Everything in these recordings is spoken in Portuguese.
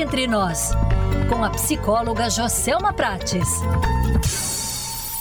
entre nós, com a psicóloga Joselma Prates.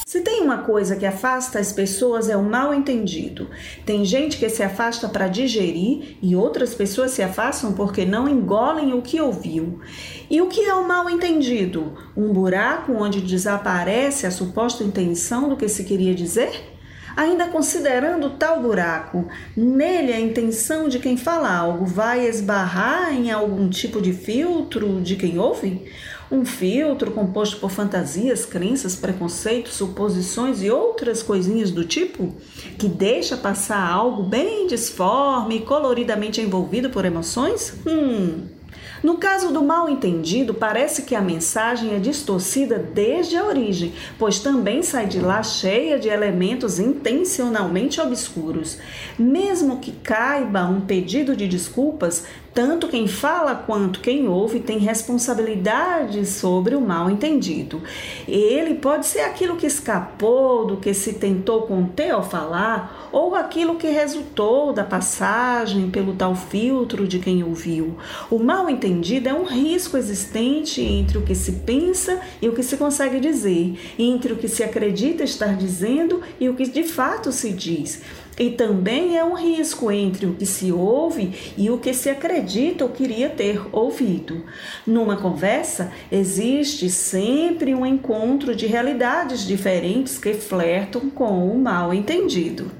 Se tem uma coisa que afasta as pessoas é o mal entendido. Tem gente que se afasta para digerir e outras pessoas se afastam porque não engolem o que ouviu. E o que é o mal entendido? Um buraco onde desaparece a suposta intenção do que se queria dizer? Ainda considerando tal buraco, nele a intenção de quem fala algo vai esbarrar em algum tipo de filtro de quem ouve? Um filtro composto por fantasias, crenças, preconceitos, suposições e outras coisinhas do tipo, que deixa passar algo bem disforme e coloridamente envolvido por emoções? Hum. No caso do mal entendido, parece que a mensagem é distorcida desde a origem, pois também sai de lá cheia de elementos intencionalmente obscuros. Mesmo que caiba um pedido de desculpas, tanto quem fala quanto quem ouve tem responsabilidade sobre o mal entendido. Ele pode ser aquilo que escapou do que se tentou conter ao falar, ou aquilo que resultou da passagem pelo tal filtro de quem ouviu. O mal entendido é um risco existente entre o que se pensa e o que se consegue dizer, entre o que se acredita estar dizendo e o que de fato se diz. E também é um risco entre o que se ouve e o que se acredita ou queria ter ouvido. Numa conversa, existe sempre um encontro de realidades diferentes que flertam com o mal entendido.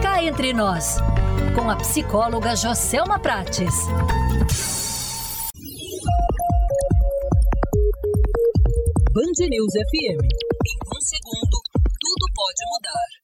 Cá entre nós, com a psicóloga Joselma Prates. Band News FM. Em um segundo, tudo pode mudar.